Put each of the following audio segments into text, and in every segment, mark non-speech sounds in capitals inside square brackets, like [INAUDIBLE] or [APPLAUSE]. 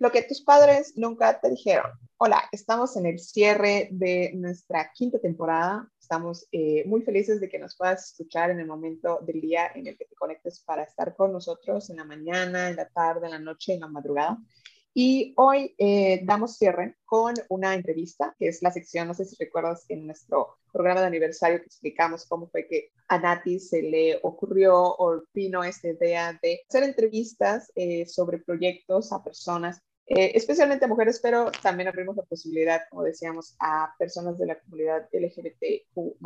Lo que tus padres nunca te dijeron. Hola, estamos en el cierre de nuestra quinta temporada. Estamos eh, muy felices de que nos puedas escuchar en el momento del día en el que te conectes para estar con nosotros en la mañana, en la tarde, en la noche, en la madrugada. Y hoy eh, damos cierre con una entrevista, que es la sección, no sé si recuerdas, en nuestro programa de aniversario que explicamos cómo fue que a Nati se le ocurrió o vino esta idea de hacer entrevistas eh, sobre proyectos a personas eh, especialmente a mujeres, pero también abrimos la posibilidad, como decíamos, a personas de la comunidad LGBTQ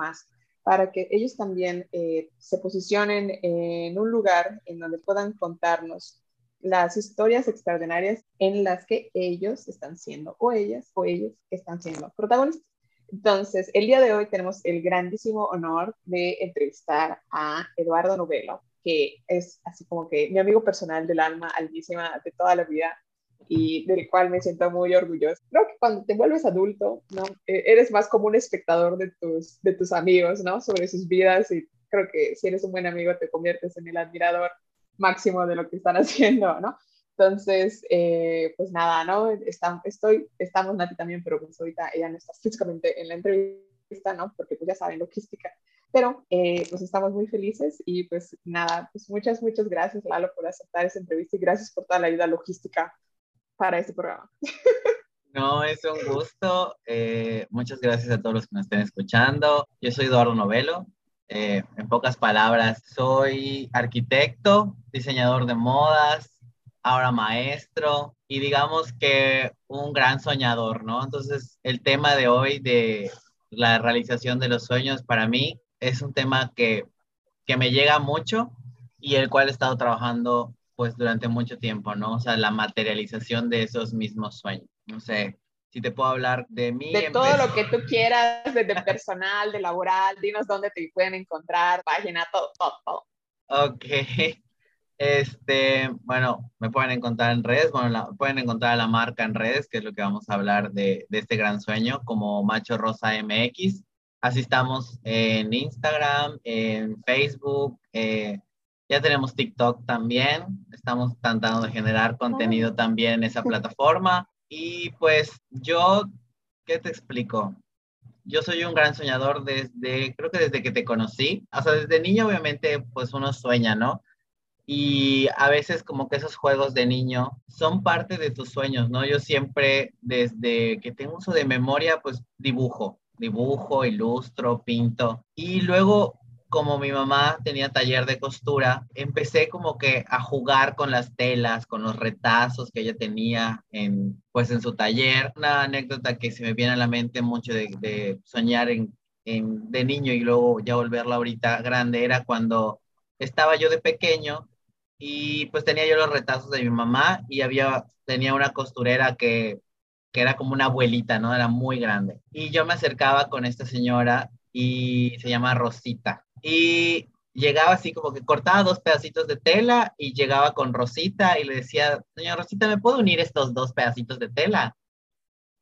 para que ellos también eh, se posicionen en un lugar en donde puedan contarnos las historias extraordinarias en las que ellos están siendo, o ellas, o ellos están siendo protagonistas. Entonces, el día de hoy tenemos el grandísimo honor de entrevistar a Eduardo Novelo, que es así como que mi amigo personal del alma, altísima de toda la vida, y del cual me siento muy orgulloso. Creo que cuando te vuelves adulto, ¿no? E, eres más como un espectador de tus, de tus amigos, ¿no? Sobre sus vidas y creo que si eres un buen amigo te conviertes en el admirador máximo de lo que están [LAUGHS] haciendo, ¿no? Entonces, eh, pues nada, ¿no? Estamos, estoy, estamos Nati también, pero pues ahorita ella no está físicamente en la entrevista, ¿no? Porque pues ya saben, logística. Pero eh, pues estamos muy felices y pues nada, pues muchas, muchas gracias Lalo por aceptar esa entrevista y gracias por toda la ayuda logística para este programa. No, es un gusto. Eh, muchas gracias a todos los que nos estén escuchando. Yo soy Eduardo Novelo. Eh, en pocas palabras, soy arquitecto, diseñador de modas, ahora maestro y digamos que un gran soñador, ¿no? Entonces, el tema de hoy de la realización de los sueños para mí es un tema que, que me llega mucho y el cual he estado trabajando pues durante mucho tiempo, ¿no? O sea, la materialización de esos mismos sueños. No sé, si te puedo hablar de mí. De todo lo que tú quieras, desde personal, de laboral, dinos dónde te pueden encontrar, página, todo, todo, todo. Ok. [LAUGHS] Este, bueno, me pueden encontrar en redes, bueno, pueden encontrar a la marca en redes, que es lo que vamos a hablar de, de este gran sueño, como Macho Rosa MX. Así estamos en Instagram, en Facebook, eh, ya tenemos TikTok también, estamos tratando de generar contenido también en esa plataforma. Y pues yo, ¿qué te explico? Yo soy un gran soñador desde, creo que desde que te conocí. O sea, desde niño obviamente pues uno sueña, ¿no? Y a veces como que esos juegos de niño son parte de tus sueños, ¿no? Yo siempre, desde que tengo uso de memoria, pues dibujo, dibujo, ilustro, pinto. Y luego como mi mamá tenía taller de costura, empecé como que a jugar con las telas, con los retazos que ella tenía en, pues en su taller. Una anécdota que se me viene a la mente mucho de, soñar en, de niño y luego ya volverla ahorita grande era cuando estaba yo de pequeño y pues tenía yo los retazos de mi mamá y había, tenía una costurera que, que era como una abuelita, ¿no? Era muy grande. Y yo me acercaba con esta señora y se llama Rosita y llegaba así como que cortaba dos pedacitos de tela y llegaba con Rosita y le decía, señora Rosita, ¿me puedo unir estos dos pedacitos de tela?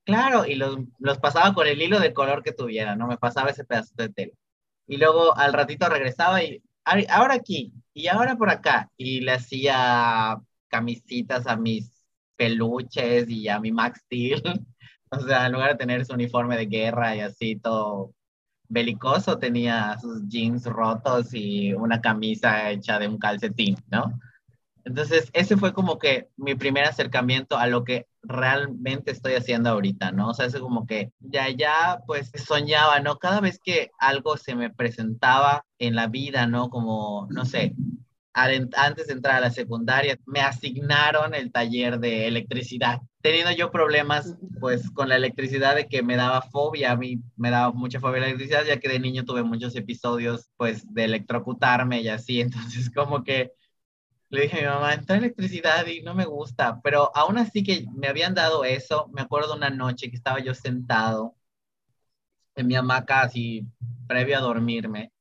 Claro, y los, los pasaba con el hilo de color que tuviera, ¿no? Me pasaba ese pedacito de tela. Y luego al ratito regresaba y ahora aquí y ahora por acá. Y le hacía camisitas a mis peluches y a mi Max Steel. [LAUGHS] o sea, en lugar de tener su uniforme de guerra y así todo belicoso tenía sus jeans rotos y una camisa hecha de un calcetín, ¿no? Entonces, ese fue como que mi primer acercamiento a lo que realmente estoy haciendo ahorita, ¿no? O sea, es como que ya, ya, pues soñaba, ¿no? Cada vez que algo se me presentaba en la vida, ¿no? Como, no sé, antes de entrar a la secundaria, me asignaron el taller de electricidad. Teniendo yo problemas, pues, con la electricidad de que me daba fobia, a mí me daba mucha fobia la electricidad, ya que de niño tuve muchos episodios, pues, de electrocutarme y así, [LAUGHS] entonces como que le dije a mi mamá, entra electricidad y no me gusta, pero aún así que me habían dado eso, me acuerdo una noche que estaba yo sentado en mi hamaca así, previo a dormirme,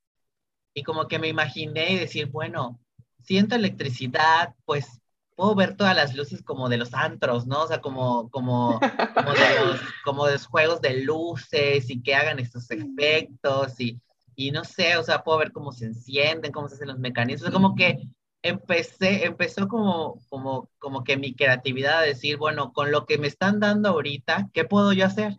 y como que me imaginé y decir, bueno, siento electricidad, pues puedo ver todas las luces como de los antros, ¿no? O sea, como, como, como, de, los, [LAUGHS] como de los juegos de luces y que hagan estos efectos y, y no sé, o sea, puedo ver cómo se encienden, cómo se hacen los mecanismos, como que empecé, empezó como, como, como que mi creatividad a decir, bueno, con lo que me están dando ahorita, ¿qué puedo yo hacer?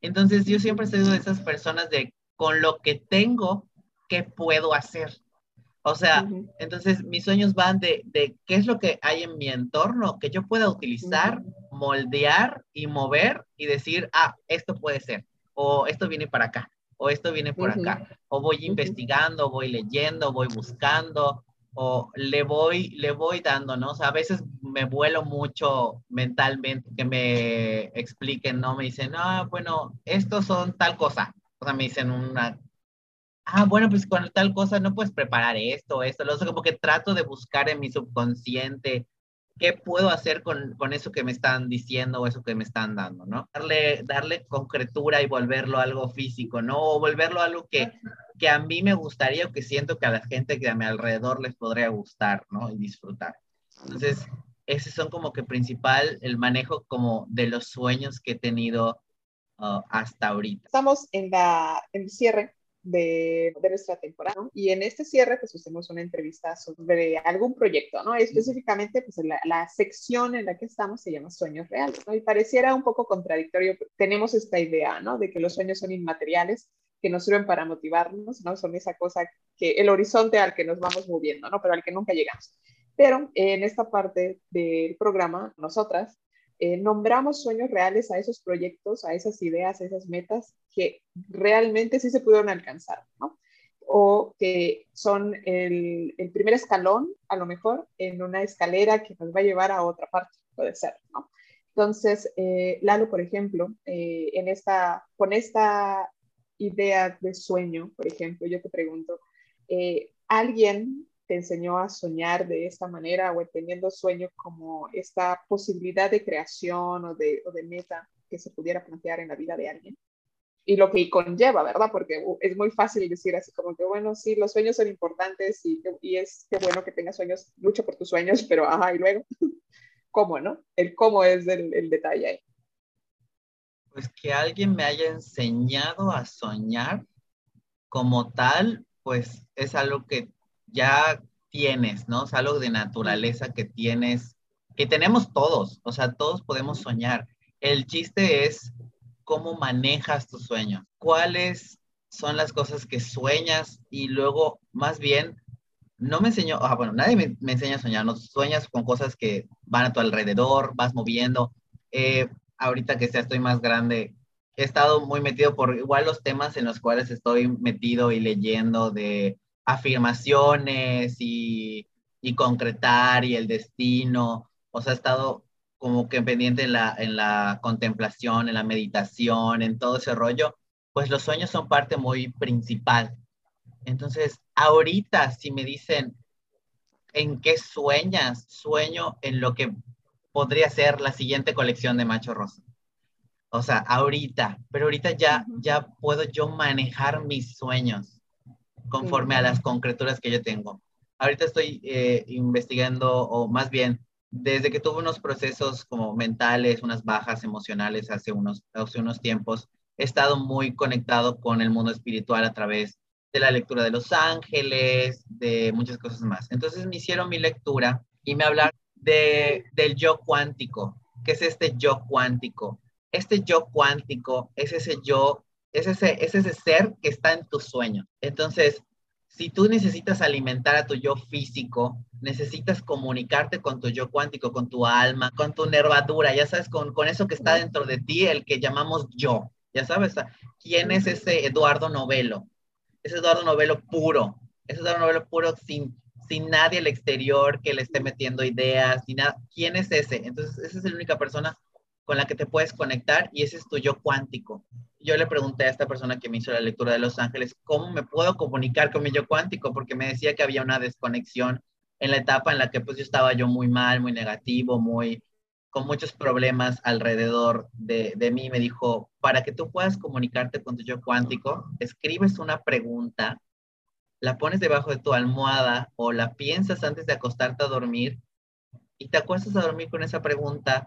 Entonces yo siempre he sido de esas personas de, con lo que tengo, ¿qué puedo hacer? O sea, entonces mis sueños van de, de, qué es lo que hay en mi entorno que yo pueda utilizar, moldear y mover y decir, ah, esto puede ser, o esto viene para acá, o esto viene por acá, o voy investigando, voy leyendo, voy buscando, o le voy, le voy dando, ¿no? O sea, a veces me vuelo mucho mentalmente que me expliquen, ¿no? Me dicen, ah, bueno, estos son tal cosa. O sea, me dicen una ah, bueno, pues con tal cosa no puedes preparar esto, esto, lo otro, como que trato de buscar en mi subconsciente qué puedo hacer con, con, eso que me están diciendo o eso que me están dando, ¿no? Darle, darle concretura y volverlo algo físico, ¿no? O volverlo algo que, que a mí me gustaría o que siento que a la gente que a mi alrededor les podría gustar, ¿no? Y disfrutar. Entonces, ese son como que principal el manejo como de los sueños que he tenido uh, hasta ahorita. Estamos en, la, en el cierre de, de, nuestra temporada. Y en este cierre, pues hacemos una entrevista sobre algún proyecto, ¿no? Específicamente, pues la, la, sección en la que estamos se llama Sueños Reales, ¿no? Y pareciera un poco contradictorio, tenemos esta idea, ¿no? De que los sueños son inmateriales, que nos sirven para motivarnos, ¿no? Son esa cosa que el horizonte al que nos vamos moviendo, ¿no? Pero al que nunca llegamos. Pero en esta parte del programa, nosotras eh, nombramos sueños reales a esos proyectos, a esas ideas, a esas metas que realmente sí se pudieron alcanzar, ¿no? O que son el, primer escalón, a lo mejor, en una escalera que nos va a llevar a otra parte, puede ser, ¿no? Entonces, eh, Lalo, por ejemplo, eh, en esta, con esta idea de sueño, por ejemplo, yo te pregunto, ¿alguien te enseñó a soñar de esta manera o entendiendo sueño como esta posibilidad de creación o de, meta que se pudiera plantear en la vida de alguien? Y lo que conlleva, ¿verdad? Porque uh, es muy fácil decir así como que, bueno, sí, los sueños son importantes y, es que bueno que tengas sueños, lucha por tus sueños, [LAUGHS] pero ajá, y luego, [LAUGHS] ¿cómo, no? El cómo es el, detalle. Pues que alguien me haya enseñado a soñar como tal, pues es algo que ya tienes, ¿no? Es algo de naturaleza que tienes, que tenemos todos, o sea, todos podemos soñar. El chiste es cómo manejas tus sueños, cuáles son las cosas que sueñas y luego, más bien, no me enseñó, ah, bueno, nadie me, enseña a soñar, no sueñas con cosas que van a tu alrededor, vas moviendo. Eh, ahorita que ya estoy más grande, he estado muy metido por igual los temas en los cuales estoy metido y leyendo de afirmaciones y, y, concretar y el destino. O sea, ha estado como que pendiente en la, en la contemplación, en la meditación, en todo ese rollo, pues los sueños son parte muy principal. Entonces, ahorita si me dicen, ¿en qué sueñas? Sueño en lo que podría ser la siguiente colección de Macho Rosa. O sea, ahorita, pero ahorita ya, ya puedo yo manejar mis sueños conforme a las concreturas que yo tengo. Ahorita estoy eh, investigando, o más bien, desde que tuve unos procesos como mentales, unas bajas emocionales hace unos, hace unos tiempos, he estado muy conectado con el mundo espiritual a través de la lectura de los ángeles, de muchas cosas más. Entonces me hicieron mi lectura y me hablaron de, del yo cuántico. ¿Qué es este yo cuántico? Este yo cuántico es ese yo es ese, es ese ser que está en tu sueño. Entonces, si tú necesitas alimentar a tu yo físico, necesitas comunicarte con tu yo cuántico, con tu alma, con tu nervadura, ya sabes, con, con eso que está dentro de ti, el que llamamos yo. Ya sabes, ¿quién es ese Eduardo Novelo? Ese Eduardo Novelo puro, ese Eduardo Novelo puro sin, sin nadie al exterior que le esté metiendo ideas, ni nada. ¿Quién es ese? Entonces, esa es la única persona con la que te puedes conectar y ese es tu yo cuántico yo le pregunté a esta persona que me hizo la lectura de Los Ángeles, ¿cómo me puedo comunicar con mi yo cuántico? Porque me decía que había una desconexión en la etapa en la que pues yo estaba yo muy mal, muy negativo, muy con muchos problemas alrededor de, de mí. Me dijo, para que tú puedas comunicarte con tu yo cuántico, escribes una pregunta, la pones debajo de tu almohada o la piensas antes de acostarte a dormir y te acuestas a dormir con esa pregunta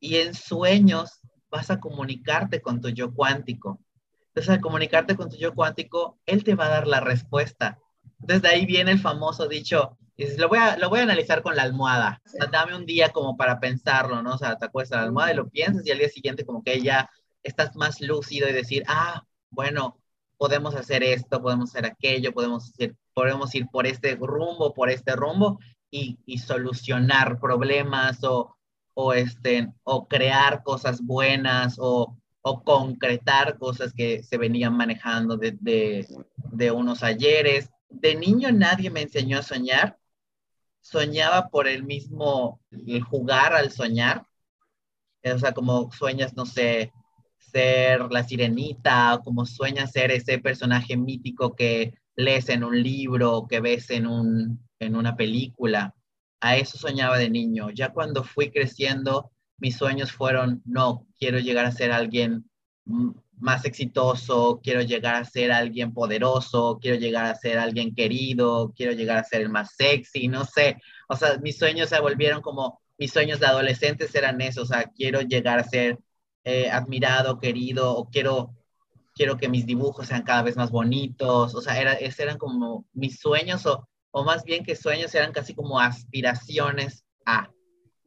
y en sueños vas a comunicarte con tu yo cuántico. Entonces, al comunicarte con tu yo cuántico, él te va a dar la respuesta. Desde ahí viene el famoso dicho, lo voy, a, lo voy a analizar con la almohada. dame un día como para pensarlo, ¿no? O sea, te acuestas en la almohada y lo piensas y al día siguiente como que ya estás más lúcido y decir, ah, bueno, podemos hacer esto, podemos hacer aquello, podemos, hacer, podemos ir por este rumbo, por este rumbo y, y solucionar problemas o, o, este, o crear cosas buenas o, o concretar cosas que se venían manejando de, de, unos ayeres. De niño nadie me enseñó a soñar. Soñaba por el mismo, jugar al soñar. O sea, como sueñas, no sé, ser la sirenita, como sueñas ser ese personaje mítico que lees en un libro, que ves en, un, en una película. A eso soñaba de niño. Ya cuando fui creciendo, mis sueños fueron, no, quiero llegar a ser alguien más exitoso, quiero llegar a ser alguien poderoso, quiero llegar a ser alguien querido, quiero llegar a ser el más sexy, no sé. O sea, mis sueños se volvieron como, mis sueños de adolescentes eran eso, o sea, quiero llegar a ser eh, admirado, querido, o quiero, quiero que mis dibujos sean cada vez más bonitos, o sea, era, eran como mis sueños, o más bien que sueños eran casi como aspiraciones a.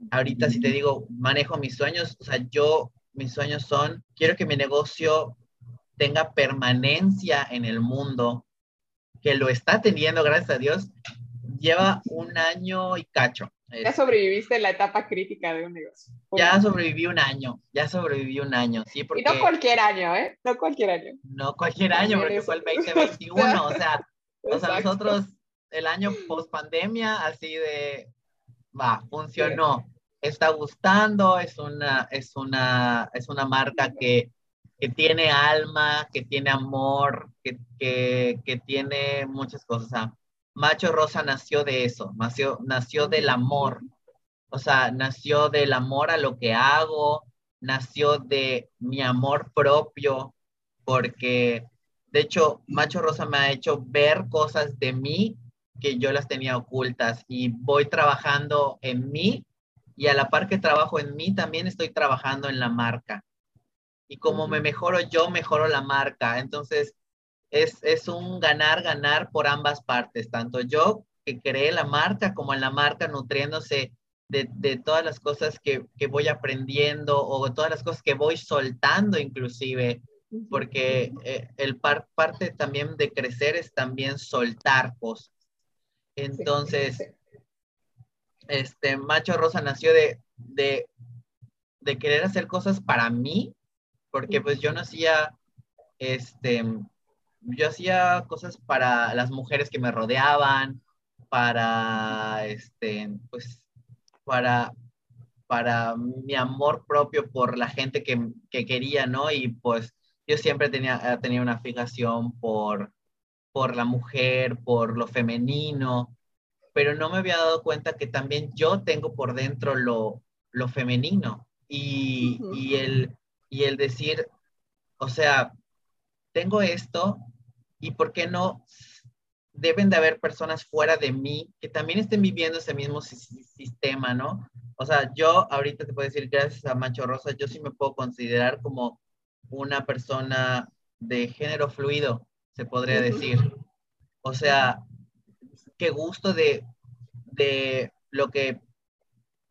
Ahorita si te digo, manejo mis sueños, o sea, yo, mis sueños son, quiero que mi negocio tenga permanencia en el mundo, que lo está teniendo, gracias a Dios, lleva un año y cacho. Ya sobreviviste la etapa crítica de un negocio. Ya sobreviví un año, ya sobreviví un año, sí, porque... Y no cualquier año, ¿eh? No cualquier año. No cualquier año, porque fue el 2021, [LAUGHS] o sea, o sea, nosotros el año [LAUGHS] post pandemia, así de, va, funcionó. Está gustando, es una, es una, es una marca que, que tiene alma, que tiene amor, que, que, que tiene muchas cosas. Macho Rosa nació de eso, nació, nació del amor, o sea, nació del amor a lo que hago, nació de mi amor propio, porque de hecho, Macho Rosa me ha hecho ver cosas de mí que yo las tenía ocultas y voy trabajando en mí y a la par que trabajo en mí, también estoy trabajando en la marca. Y como me mejoro yo, mejoro la marca. Entonces, es, un ganar, ganar por ambas partes, tanto yo que creé la marca como en la marca nutriéndose de, todas las cosas que, voy aprendiendo o todas las cosas que voy soltando inclusive, porque eh, el parte también de crecer es también soltar cosas. Entonces, este Macho Rosa nació de, de, de querer hacer cosas para mí, porque pues yo no hacía, este, yo hacía cosas para las mujeres que me rodeaban, para, este, pues, para, para mi amor propio por la gente que, que quería, ¿no? Y pues yo siempre tenía, tenía una fijación por, por la mujer, por lo femenino, pero no me había dado cuenta que también yo tengo por dentro lo, lo femenino y, y, el, y el decir, o sea, tengo esto y por qué no deben de haber personas fuera de mí que también estén viviendo ese mismo sistema, ¿no? O sea, yo ahorita te puedo decir, gracias a Macho Rosa, yo sí me puedo considerar como una persona de género fluido, se podría decir. O sea, qué gusto de, de lo que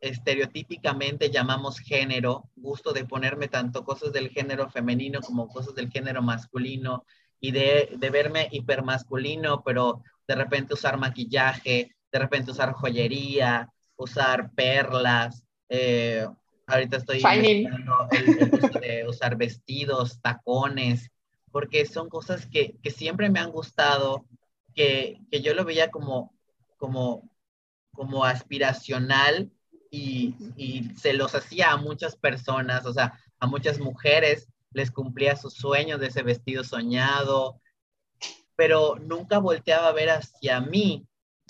estereotípicamente llamamos género, gusto de ponerme tanto cosas del género femenino como cosas del género masculino y de, de verme hipermasculino, pero de repente usar maquillaje, de repente usar joyería, usar perlas. Eh, ahorita estoy el, de usar vestidos, tacones, porque son cosas que, que siempre me han gustado, que, que, yo lo veía como, como, como aspiracional y, y, se los hacía a muchas personas, o sea, a muchas mujeres les cumplía sus sueños de ese vestido soñado, pero nunca volteaba a ver hacia mí.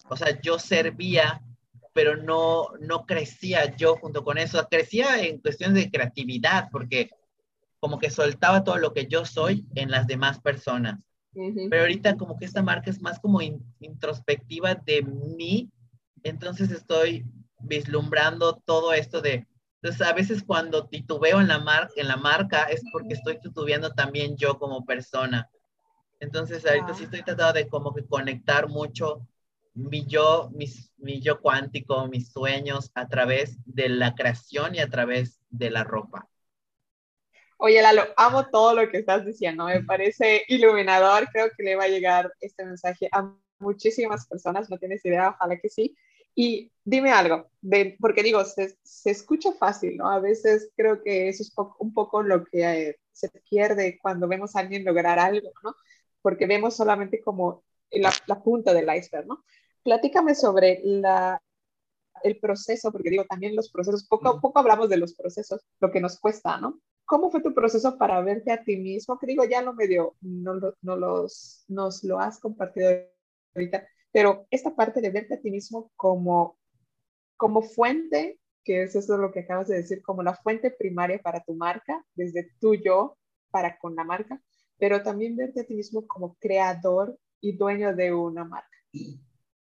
O sea, yo servía, pero no, no crecía yo junto con eso. Crecía en cuestiones de creatividad, porque como que soltaba todo lo que yo soy en las demás personas. Pero ahorita como que esta marca es más como introspectiva de mí, entonces estoy vislumbrando todo esto de, entonces a veces cuando titubeo en la, mar en la marca es porque estoy titubeando también yo como persona. Entonces ahorita sí estoy tratando de como que conectar mucho mi yo, mi yo cuántico, mis sueños a través de la creación y a través de la ropa. Oye, Lalo, amo todo lo que estás diciendo, me parece iluminador, creo que le va a llegar este mensaje a muchísimas personas, no tienes idea, ojalá que sí. Y dime algo, porque digo, se, se, escucha fácil, ¿no? A veces creo que eso es un poco lo que eh, se pierde cuando vemos a alguien lograr algo, ¿no? Porque vemos solamente como la, la punta del iceberg, ¿no? Platícame sobre la, el proceso, porque digo, también los procesos, poco a poco hablamos de los procesos, lo que nos cuesta, ¿no? ¿Cómo fue tu proceso para verte a ti mismo? Que digo, ya lo medio, no, no los, nos lo has compartido ahorita, pero esta parte de verte a ti mismo como, como fuente, que es eso lo que acabas de decir, como la fuente primaria para tu marca, desde tu yo para con la marca, pero también verte a ti mismo como creador y dueño de una marca.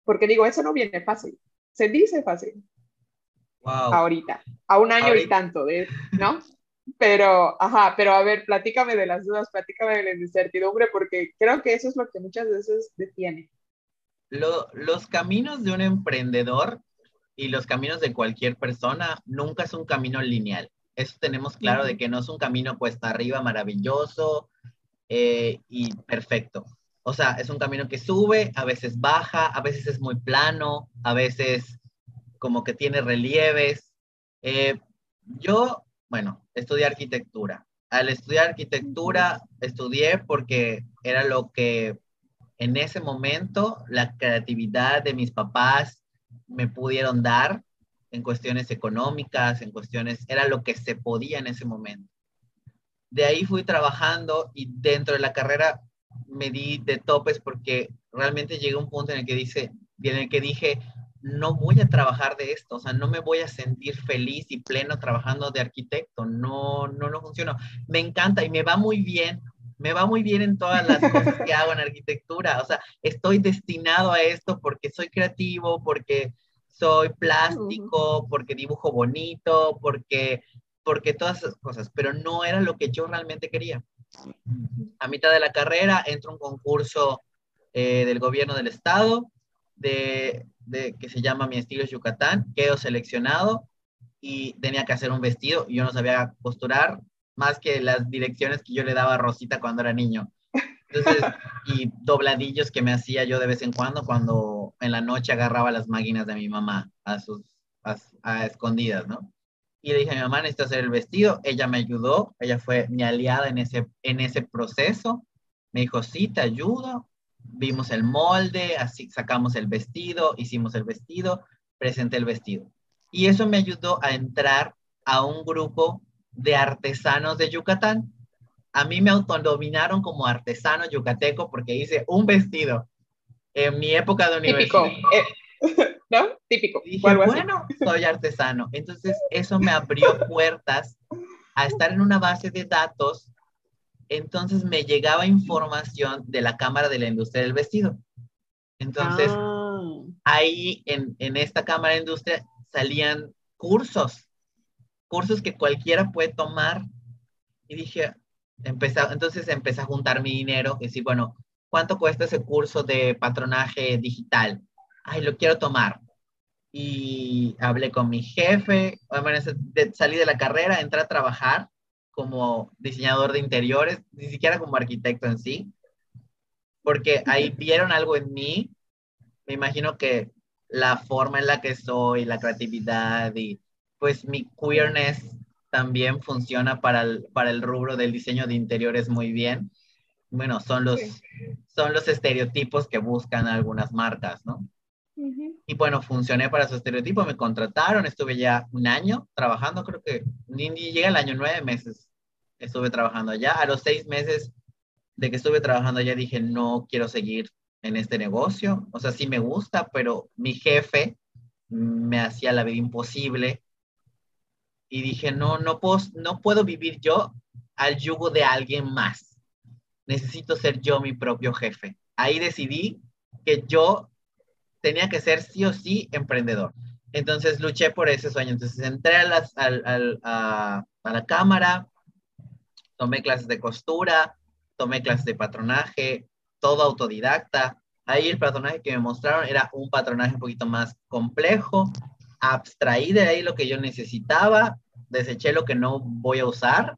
Porque digo, eso no viene fácil, se dice fácil. Wow. Ahorita, a un año y tanto, de, ¿no? Pero, ajá, pero a ver, platícame de las dudas, platícame de la incertidumbre, porque creo que eso es lo que muchas veces detiene los caminos de un emprendedor y los caminos de cualquier persona nunca es un camino lineal. Eso tenemos claro de que no es un camino cuesta arriba maravilloso eh, y perfecto. O sea, es un camino que sube, a veces baja, a veces es muy plano, a veces como que tiene relieves. Eh, yo, bueno, estudié arquitectura. Al estudiar arquitectura, estudié porque era lo que en ese momento la creatividad de mis papás me pudieron dar en cuestiones económicas, en cuestiones, era lo que se podía en ese momento. De ahí fui trabajando y dentro de la carrera me di de topes porque realmente llegué a un punto en el que dice, en el que dije, no voy a trabajar de esto, o sea, no me voy a sentir feliz y pleno trabajando de arquitecto, no, no, no funciona. Me encanta y me va muy bien me va muy bien en todas las cosas que hago en arquitectura. O sea, estoy destinado a esto porque soy creativo, porque soy plástico, porque dibujo bonito, porque, porque todas esas cosas, pero no era lo que yo realmente quería. A mitad de la carrera entro a un concurso eh, del gobierno del estado de, de, que se llama Mi estilo es Yucatán, quedo seleccionado y tenía que hacer un vestido y yo no sabía costurar, más que las direcciones que yo le daba a Rosita cuando era niño. Entonces, y dobladillos que me hacía yo de vez en cuando cuando en la noche agarraba las máquinas de mi mamá a sus a, escondidas, ¿no? Y le dije a mi mamá, necesito hacer el vestido. Ella me ayudó, ella fue mi aliada en ese, en ese proceso. Me dijo, sí, te ayudo. Vimos el molde, así sacamos el vestido, hicimos el vestido, presenté el vestido. Y eso me ayudó a entrar a un grupo de artesanos de Yucatán. A mí me autodominaron como artesano yucateco porque hice un vestido en mi época de universidad. Típico, eh, [LAUGHS] ¿no? Típico. dije, bueno, soy artesano. Entonces, eso me abrió puertas a estar en una base de datos. Entonces, me llegaba información de la Cámara de la Industria del Vestido. Entonces, ah. ahí en, en esta Cámara de Industria salían cursos cursos que cualquiera puede tomar. Y dije, empecé, entonces empecé a juntar mi dinero y decir, bueno, ¿cuánto cuesta ese curso de patronaje digital? Ay, lo quiero tomar. Y hablé con mi jefe, bueno, salí de la carrera, entré a trabajar como diseñador de interiores, ni siquiera como arquitecto en sí, porque ahí vieron algo en mí, me imagino que la forma en la que soy, la creatividad y pues mi queerness también funciona para el, para el rubro del diseño de interiores muy bien. Bueno, son los, son los estereotipos que buscan algunas marcas, ¿no? Y bueno, funcioné para su estereotipo, me contrataron, estuve ya un año trabajando, creo que ni, ni llega el año, nueve meses estuve trabajando allá. A los seis meses de que estuve trabajando allá dije, no quiero seguir en este negocio. O sea, sí me gusta, pero mi jefe me hacía la vida imposible y dije, no, no puedo, no puedo vivir yo al yugo de alguien más. Necesito ser yo mi propio jefe. Ahí decidí que yo tenía que ser sí o sí emprendedor. Entonces luché por ese sueño. Entonces entré a, las, a, a la cámara, tomé clases de costura, tomé clases de patronaje, todo autodidacta. Ahí el patronaje que me mostraron era un patronaje un poquito más complejo, abstraí de ahí lo que yo necesitaba, deseché lo que no voy a usar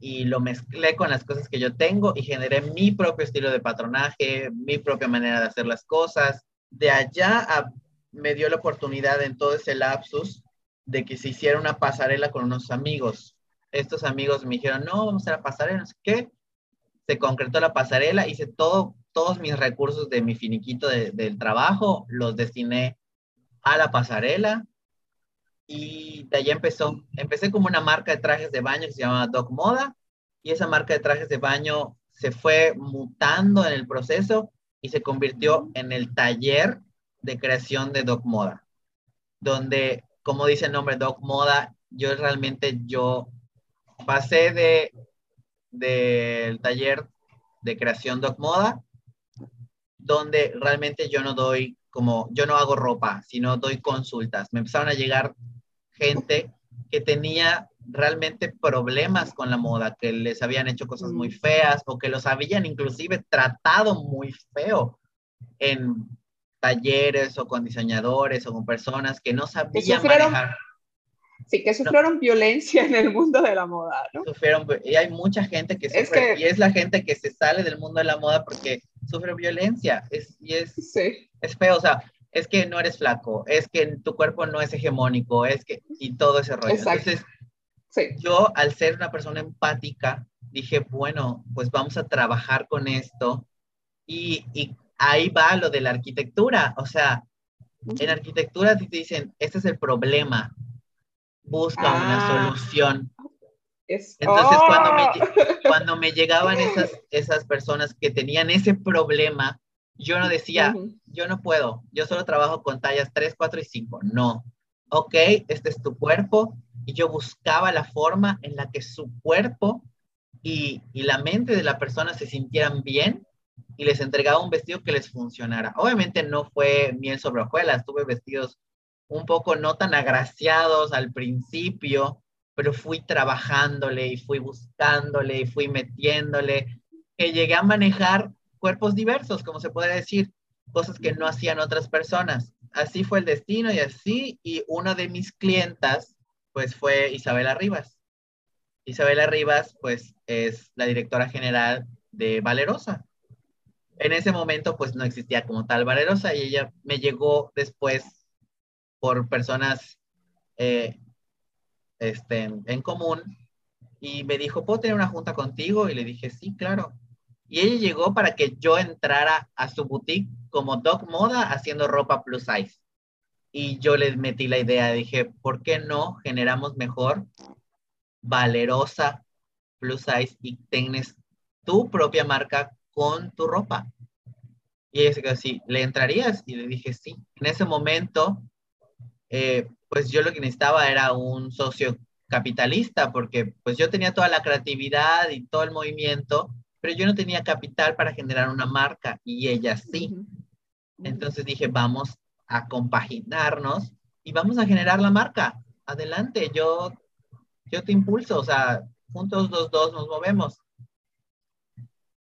y lo mezclé con las cosas que yo tengo y generé mi propio estilo de patronaje, mi propia manera de hacer las cosas. De allá me dio la oportunidad en todo ese lapsus de que se hiciera una pasarela con unos amigos. Estos amigos me dijeron, no, vamos a la pasarela, no sé qué. Se concretó la pasarela, hice todo, todos mis recursos de mi finiquito del trabajo, los destiné a la pasarela y de allá empezó. Empecé como una marca de trajes de baño que se llama Doc Moda y esa marca de trajes de baño se fue mutando en el proceso y se convirtió en el taller de creación de Doc Moda, donde, como dice el nombre Doc Moda, yo realmente yo pasé de del taller de creación Doc Moda, donde realmente yo no doy como, yo no hago ropa, sino doy consultas. Me empezaron a llegar gente que tenía realmente problemas con la moda, que les habían hecho cosas muy mm. feas o que los habían inclusive tratado muy feo en talleres o con diseñadores o con personas que no sabían manejar. Sí, que sufrieron violencia en el mundo de la moda, ¿no? Sufrieron, y hay mucha gente que sufre, y es la gente que se sale del mundo de la moda porque sufre violencia, es, y es, es feo, o sea, es que no eres flaco, es que tu cuerpo no es hegemónico, es que, y todo ese rollo. Entonces, yo al ser una persona empática, dije, bueno, pues vamos a trabajar con esto. Y, y ahí va lo de la arquitectura. O sea, en arquitectura te dicen, este es el problema, busca una ah. solución. Entonces, cuando, me, ¡Oh! cuando me llegaban esas, esas personas que tenían ese problema, yo no decía, yo no puedo, yo solo trabajo con tallas 3, 4 y 5. No. Ok, este es tu cuerpo. Y yo buscaba la forma en la que su cuerpo y, y la mente de la persona se sintieran bien y les entregaba un vestido que les funcionara. Obviamente no fue miel sobre hojuelas, tuve vestidos un poco no tan agraciados al principio, pero fui trabajándole y fui buscándole y fui metiéndole, que llegué a manejar cuerpos diversos, como se puede decir, cosas que no hacían otras personas. Así fue el destino y así, y una de mis clientas, pues fue Isabela Rivas. Isabela Rivas, pues es la directora general de Valerosa. En ese momento, pues no existía como tal Valerosa y ella me llegó después por personas eh, este, en común y me dijo, ¿puedo tener una junta contigo? Y le dije, sí, claro. Y ella llegó para que yo entrara a su boutique como Doc Moda haciendo ropa plus size. Y yo les metí la idea, dije, ¿por qué no generamos mejor valerosa plus size y tienes tu propia marca con tu ropa? Y ella se quedó así, ¿le entrarías? Y le dije, sí. En ese momento, eh, pues yo lo que necesitaba era un socio capitalista, porque pues yo tenía toda la creatividad y todo el movimiento, pero yo no tenía capital para generar una marca y ella sí. Entonces dije, vamos a compaginarnos y vamos a generar la marca. Adelante, yo, yo te impulso, o sea, juntos los dos nos movemos.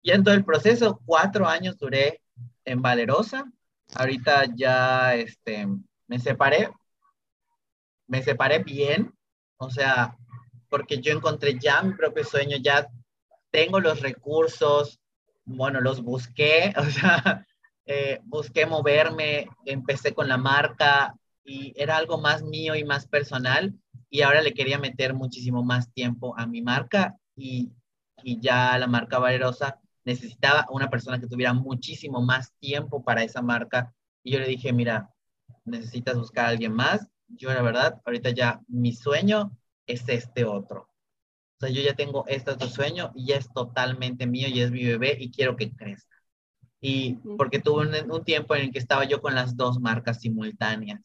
Y en todo el proceso, cuatro años duré en Valerosa. Ahorita ya este, me separé. Me separé bien, o sea, porque yo encontré ya mi propio sueño, ya tengo los recursos, bueno, los busqué, [LAUGHS] o sea, eh, busqué moverme, empecé con la marca y era algo más mío y más personal y ahora le quería meter muchísimo más tiempo a mi marca y, y ya la marca Valerosa necesitaba una persona que tuviera muchísimo más tiempo para esa marca y yo le dije, mira, necesitas buscar a alguien más. Yo la verdad, ahorita ya mi sueño es este otro. O sea, yo ya tengo este otro sueño y ya es totalmente mío y es mi bebé y quiero que crezca. Y porque tuve un, tiempo en el que estaba yo con las dos marcas simultáneas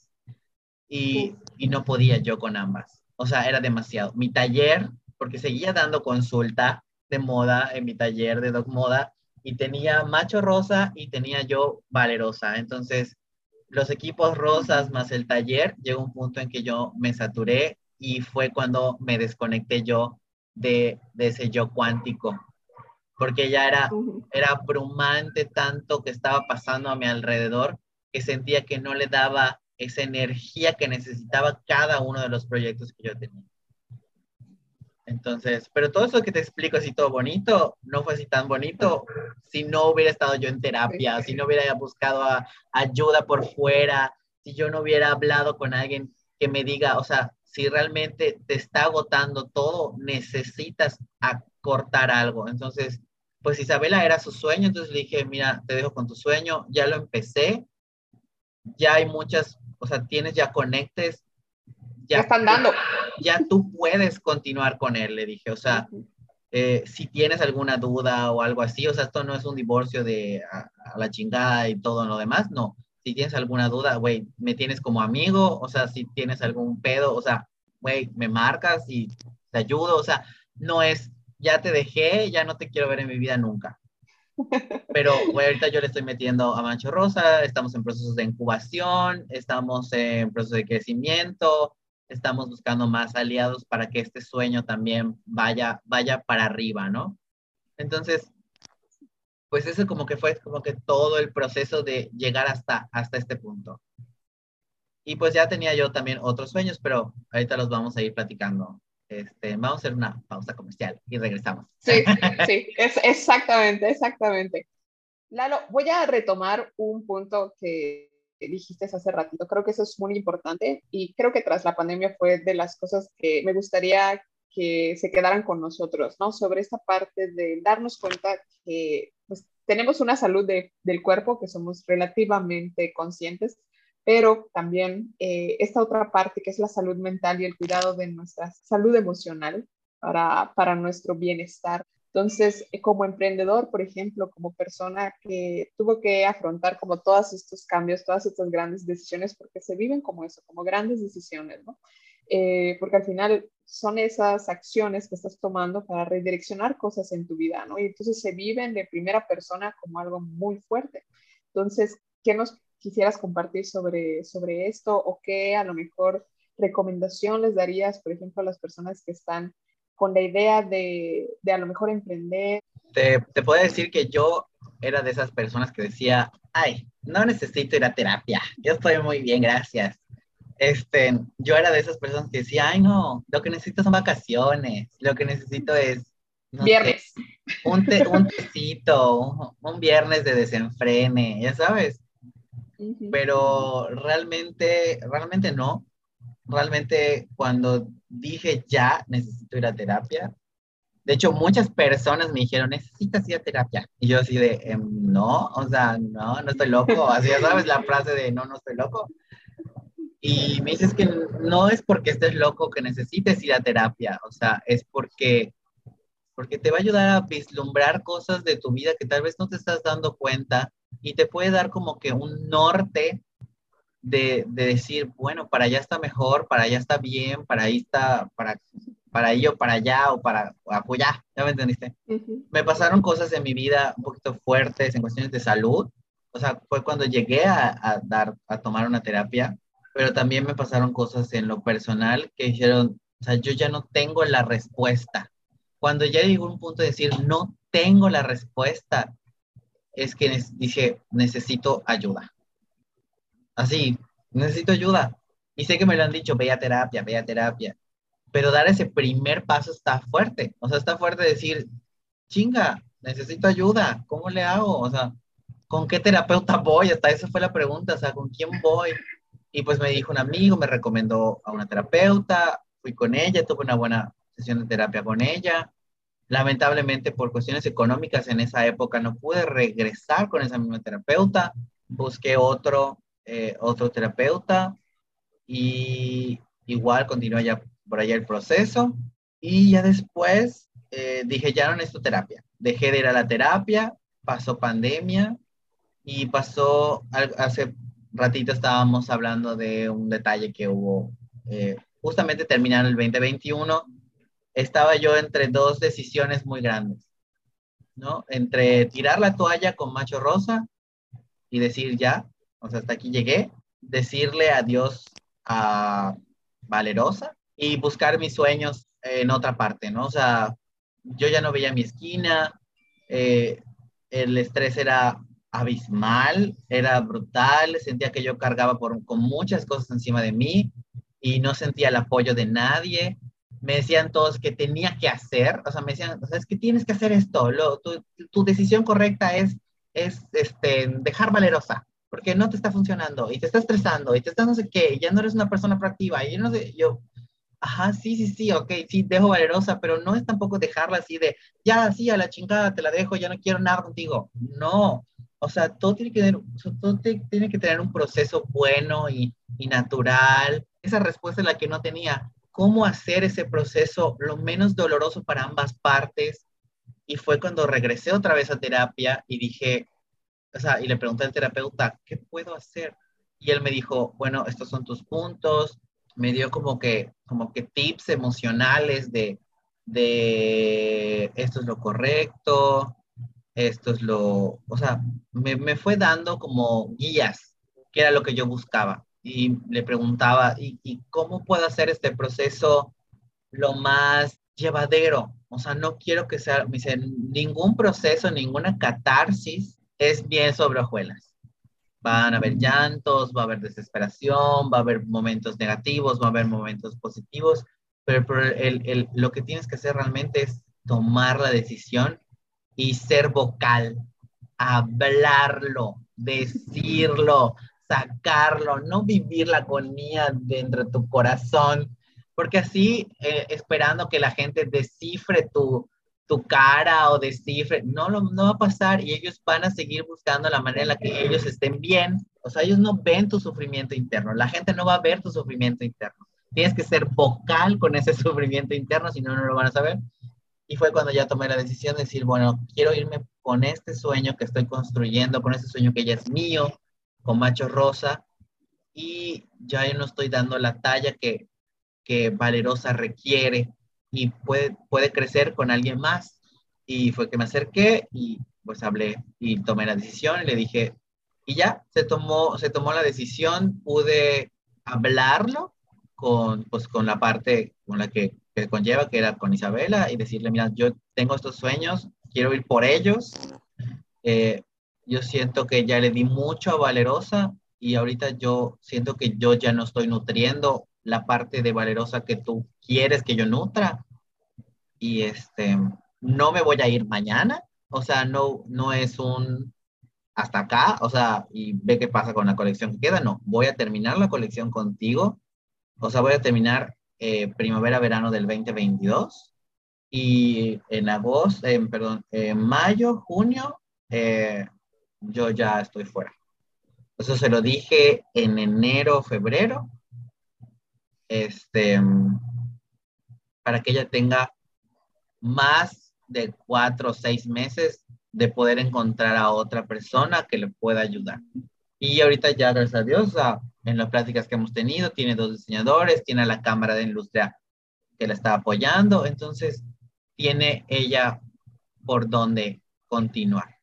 y, y no podía yo con ambas. O sea, era demasiado. Mi taller, porque seguía dando consulta de moda en mi taller de Dog Moda y tenía macho rosa y tenía yo valerosa. Entonces, los equipos rosas más el taller, llegó un punto en que yo me saturé y fue cuando me desconecté yo de, ese yo cuántico. porque ya era, era abrumante tanto que estaba pasando a mi alrededor que sentía que no le daba esa energía que necesitaba cada uno de los proyectos que yo tenía. Entonces, pero todo eso que te explico así todo bonito, no fue así tan bonito si no hubiera estado yo en terapia, si no hubiera buscado ayuda por fuera, si yo no hubiera hablado con alguien que me diga, o sea, si realmente te está agotando todo, necesitas acortar algo. Entonces, pues Isabela era su sueño, entonces le dije, mira, te dejo con tu sueño, ya lo empecé, ya hay muchas, o sea, tienes ya conectes. Ya, están dando. Ya tú puedes continuar con él, le dije, o sea, eh, si tienes alguna duda o algo así, o sea, esto no es un divorcio de a, la chingada y todo lo demás, no. Si tienes alguna duda, güey, me tienes como amigo, o sea, si tienes algún pedo, o sea, güey, me marcas y te ayudo, o sea, no es, ya te dejé, ya no te quiero ver en mi vida nunca. [LAUGHS] Pero ahorita yo le estoy metiendo a Mancho Rosa, estamos en procesos de incubación, estamos en proceso de crecimiento, estamos buscando más aliados para que este sueño también vaya, vaya para arriba, ¿no? Entonces, pues eso como que fue como que todo el proceso de llegar hasta, hasta este punto. Y pues ya tenía yo también otros sueños, pero ahorita los vamos a ir platicando este, vamos a hacer una pausa comercial y regresamos. Sí, sí, [LAUGHS] es, exactamente, exactamente. Lalo, voy a retomar un punto que dijiste hace ratito. Creo que eso es muy importante y creo que tras la pandemia fue de las cosas que me gustaría que se quedaran con nosotros, ¿no? Sobre esta parte de darnos cuenta que pues, tenemos una salud del cuerpo que somos relativamente conscientes, pero también eh, esta otra parte que es la salud mental y el cuidado de nuestra salud emocional para, para nuestro bienestar. Entonces, eh, como emprendedor, por ejemplo, como persona que tuvo que afrontar como todos estos cambios, todas estas grandes decisiones, porque se viven como eso, como grandes decisiones, ¿no? Eh, porque al final son esas acciones que estás tomando para redireccionar cosas en tu vida, ¿no? Y entonces se viven de primera persona como algo muy fuerte. Entonces, ¿qué nos quisieras compartir sobre, sobre esto o qué a lo mejor recomendación les darías, por ejemplo, a las personas que están con la idea de, de a lo mejor emprender? Te, te puedo decir que yo era de esas personas que decía, ay, no necesito ir a terapia, yo estoy muy bien, gracias. Este, yo era de esas personas que decía, ay, no, lo que necesito son vacaciones, lo que necesito es... viernes. un, un tecito, un, un, viernes de desenfrene, ya sabes pero realmente, realmente no. Realmente cuando dije ya necesito ir a terapia, de hecho muchas personas me dijeron necesitas ir a terapia y yo así de em, no, o sea, no, no estoy loco, [LAUGHS] así ya sabes la frase de no, no estoy loco. Y me dices que no es porque estés loco que necesites ir a terapia, o sea, es porque porque te va a ayudar a vislumbrar cosas de tu vida que tal vez no te estás dando cuenta y te puede dar como que un norte de, de, decir, bueno, para allá está mejor, para allá está bien, para ahí está, para, para ahí o para allá o para apoyar, ¿ya me entendiste? Me pasaron cosas en mi vida un poquito fuertes en cuestiones de salud, o sea, fue cuando llegué a, a dar, a tomar una terapia, pero también me pasaron cosas en lo personal que hicieron, o sea, yo ya no tengo la respuesta. Cuando ya llegó un punto de decir, no tengo la respuesta, es que dije, necesito ayuda. Así, necesito ayuda. Y sé que me lo han dicho, ve a terapia, ve a terapia. Pero dar ese primer paso está fuerte. O sea, está fuerte decir, chinga, necesito ayuda. ¿Cómo le hago? O sea, ¿con qué terapeuta voy? Hasta esa fue la pregunta. O sea, ¿con quién voy? Y pues me dijo un amigo, me recomendó a una terapeuta. Fui con ella, tuve una buena sesión de terapia con ella. Lamentablemente, por cuestiones económicas en esa época, no pude regresar con esa misma terapeuta. Busqué otro, eh, otro terapeuta y igual continué ya por allá el proceso. Y ya después eh, dije, ya no necesito terapia. Dejé de ir a la terapia, pasó pandemia y pasó, hace ratito estábamos hablando de un detalle que hubo eh, justamente terminando el 2021 estaba yo entre dos decisiones muy grandes, ¿no? Entre tirar la toalla con Macho Rosa y decir ya, o sea, hasta aquí llegué, decirle adiós a Valerosa y buscar mis sueños en otra parte, ¿no? O sea, yo ya no veía mi esquina, eh, el estrés era abismal, era brutal, sentía que yo cargaba con muchas cosas encima de mí y no sentía el apoyo de nadie. Me decían todos que tenía que hacer, o sea, me decían, o es que tienes que hacer esto, Lo, tu, tu, decisión correcta es, es este, dejar valerosa, porque no te está funcionando y te está estresando y te está no sé qué, ya no eres una persona proactiva y yo no sé, yo, Ajá, sí, sí, sí, ok, sí, dejo valerosa, pero no es tampoco dejarla así de, ya, sí, a la chingada te la dejo, ya no quiero nada contigo. No, o sea, todo tiene que tener, todo tiene que tener un proceso bueno y, y natural. Esa respuesta es la que no tenía. ¿Cómo hacer ese proceso lo menos doloroso para ambas partes? Y fue cuando regresé otra vez a terapia y dije, o sea, y le pregunté al terapeuta, ¿qué puedo hacer? Y él me dijo, bueno, estos son tus puntos, me dio como que, como que tips emocionales de, de esto es lo correcto, esto es lo, o sea, me, me, fue dando como guías, que era lo que yo buscaba. Y le preguntaba, ¿y, ¿y, cómo puedo hacer este proceso lo más llevadero? O sea, no quiero que sea, me dice, ningún proceso, ninguna catarsis es bien sobre hojuelas. Van a haber llantos, va a haber desesperación, va a haber momentos negativos, va a haber momentos positivos, pero, el, lo que tienes que hacer realmente es tomar la decisión y ser vocal, hablarlo, decirlo, sacarlo, no vivir la agonía dentro de tu corazón, porque así, eh, esperando que la gente descifre tu, tu cara o descifre, no, no va a pasar y ellos van a seguir buscando la manera en la que ellos estén bien. O sea, ellos no ven tu sufrimiento interno, la gente no va a ver tu sufrimiento interno. Tienes que ser vocal con ese [LAUGHS] sufrimiento interno, si no, no lo van a saber. Y fue cuando ya tomé la decisión de decir, bueno, quiero irme con este sueño que estoy construyendo, con este sueño que ya es mío, con Macho Rosa, y ya yo no estoy dando la talla que, que Valerosa requiere y puede, puede crecer con alguien más. Y fue que me acerqué y pues hablé y tomé la decisión y le dije, y ya, se tomó, se tomó la decisión, pude hablarlo con, pues, con la parte con la que, que conlleva, que era con Isabela, y decirle, mira, yo tengo estos sueños, quiero ir por ellos. Eh, yo siento que ya le di mucho a Valerosa y ahorita yo siento que yo ya no estoy nutriendo la parte de Valerosa que tú quieres que yo nutra. Y este, no me voy a ir mañana, o sea, no, no es un hasta acá, o sea, y ve qué pasa con la colección que queda, no, voy a terminar la colección contigo, o sea, voy a terminar eh, primavera-verano del 2022 y en agosto, perdón, en mayo, junio, eh, yo ya estoy fuera. Eso se lo dije en enero, febrero, este, para que ella tenga más de cuatro o seis meses de poder encontrar a otra persona que le pueda ayudar. Y ahorita ya, gracias a Dios, en las pláticas que hemos tenido, tiene dos diseñadores, tiene a la Cámara de Industria que la está apoyando, entonces tiene ella por dónde continuar.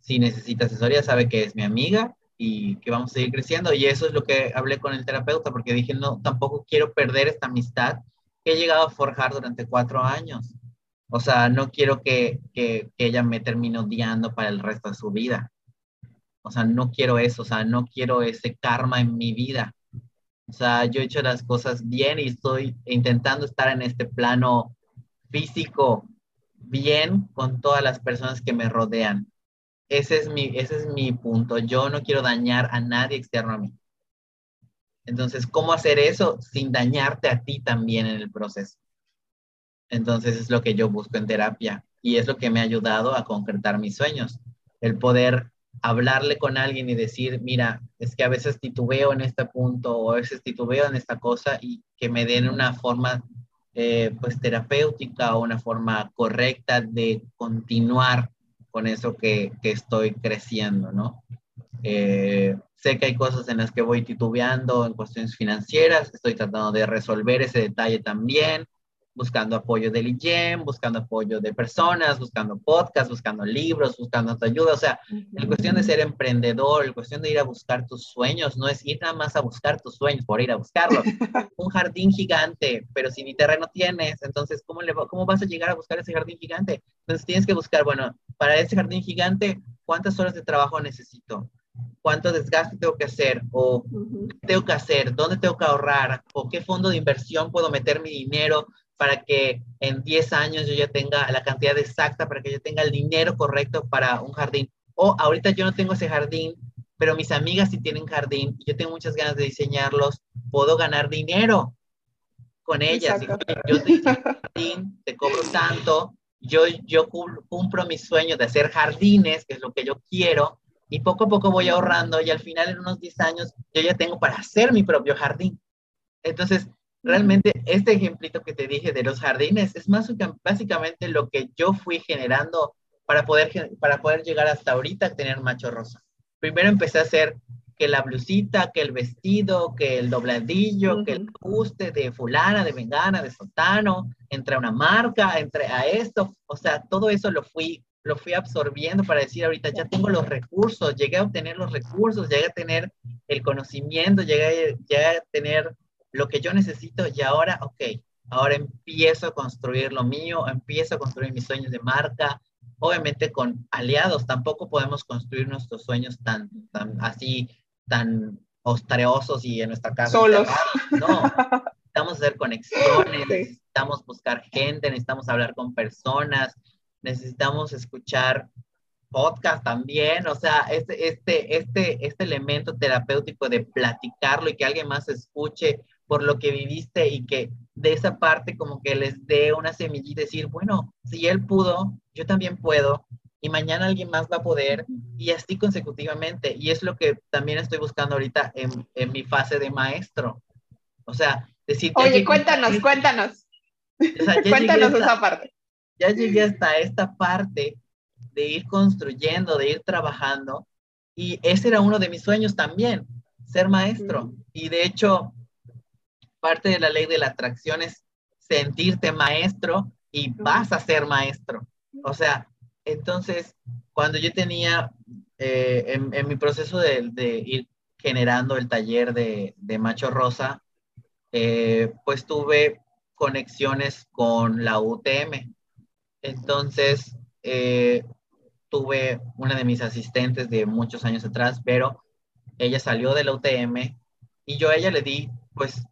Si necesita asesoría, sabe que es mi amiga y que vamos a seguir creciendo. Y eso es lo que hablé con el terapeuta, porque dije, no, tampoco quiero perder esta amistad que he llegado a forjar durante cuatro años. O sea, no quiero que, que, ella me termine odiando para el resto de su vida. O sea, no quiero eso, o sea, no quiero ese karma en mi vida. O sea, yo he hecho las cosas bien y estoy intentando estar en este plano físico bien con todas las personas que me rodean. Ese es mi, ese es mi punto. Yo no quiero dañar a nadie externo a mí. Entonces, ¿cómo hacer eso sin dañarte a ti también en el proceso? Entonces, es lo que yo busco en terapia y es lo que me ha ayudado a concretar mis sueños. El poder hablarle con alguien y decir, mira, es que a veces titubeo en este punto o a veces titubeo en esta cosa y que me den una forma eh, pues terapéutica o una forma correcta de continuar con eso que, que estoy creciendo, ¿no? Eh, sé que hay cosas en las que voy titubeando en cuestiones financieras, estoy tratando de resolver ese detalle también, buscando apoyo del IGEM, buscando apoyo de personas, buscando podcasts, buscando libros, buscando tu ayuda. O sea, la cuestión de ser emprendedor, la cuestión de ir a buscar tus sueños, no es ir nada más a buscar tus sueños por ir a buscarlos. [LAUGHS] Un jardín gigante, pero si ni terreno tienes, entonces, ¿cómo, le, ¿cómo vas a llegar a buscar ese jardín gigante? Entonces tienes que buscar, bueno, para ese jardín gigante, ¿cuántas horas de trabajo necesito? ¿Cuánto desgaste tengo que hacer? ¿O qué tengo que hacer? ¿Dónde tengo que ahorrar? ¿O qué fondo de inversión puedo meter mi dinero para que en 10 años yo ya tenga la cantidad exacta, para que yo tenga el dinero correcto para un jardín? O ahorita yo no tengo ese jardín, pero mis amigas sí tienen jardín, y yo tengo muchas ganas de diseñarlos, puedo ganar dinero con ellas. yo te jardín, te cobro tanto, yo, yo cumplo mi sueño de hacer jardines, que es lo que yo quiero, y poco a poco voy ahorrando y al final en unos 10 años yo ya tengo para hacer mi propio jardín. Entonces, realmente este ejemplito que te dije de los jardines es más básicamente lo que yo fui generando para poder, para poder llegar hasta ahorita a tener macho rosa. Primero empecé a hacer que la blusita, que el vestido, que el dobladillo, que el ajuste de fulana, de vengana, de sotano, entre una marca, entre a esto, o sea, todo eso lo fui lo fui absorbiendo para decir ahorita ya tengo los recursos, llegué a obtener los recursos, llegué a tener el conocimiento, llegué, llegué a tener lo que yo necesito y ahora, ok, ahora empiezo a construir lo mío, empiezo a construir mis sueños de marca, obviamente con aliados, tampoco podemos construir nuestros sueños tan, tan así, tan ostreosos y en nuestra casa. Solos. No, [LAUGHS] necesitamos hacer conexiones, necesitamos buscar gente, necesitamos hablar con personas, necesitamos escuchar podcast también, o sea, este, este, este, este elemento terapéutico de platicarlo y que alguien más escuche por lo que viviste y que de esa parte como que les dé una semillita y decir, bueno, si él pudo, yo también puedo y mañana alguien más va a poder y así consecutivamente. Y es lo que también estoy buscando ahorita en, en mi fase de maestro. O sea, decir... Oye, cuéntanos, cuéntanos. [LAUGHS] cuéntanos esa parte ya llegué hasta esta parte de ir construyendo, de ir trabajando. Y ese era uno de mis sueños también, ser maestro. Y de hecho, parte de la ley de la atracción es sentirte maestro y vas a ser maestro. O sea, entonces, cuando yo tenía eh, en, mi proceso de, ir generando el taller de, Macho Rosa, eh, pues tuve conexiones con la UTM. Entonces, eh, tuve una de mis asistentes de muchos años atrás, pero ella salió de la UTM y yo a ella le di, pues,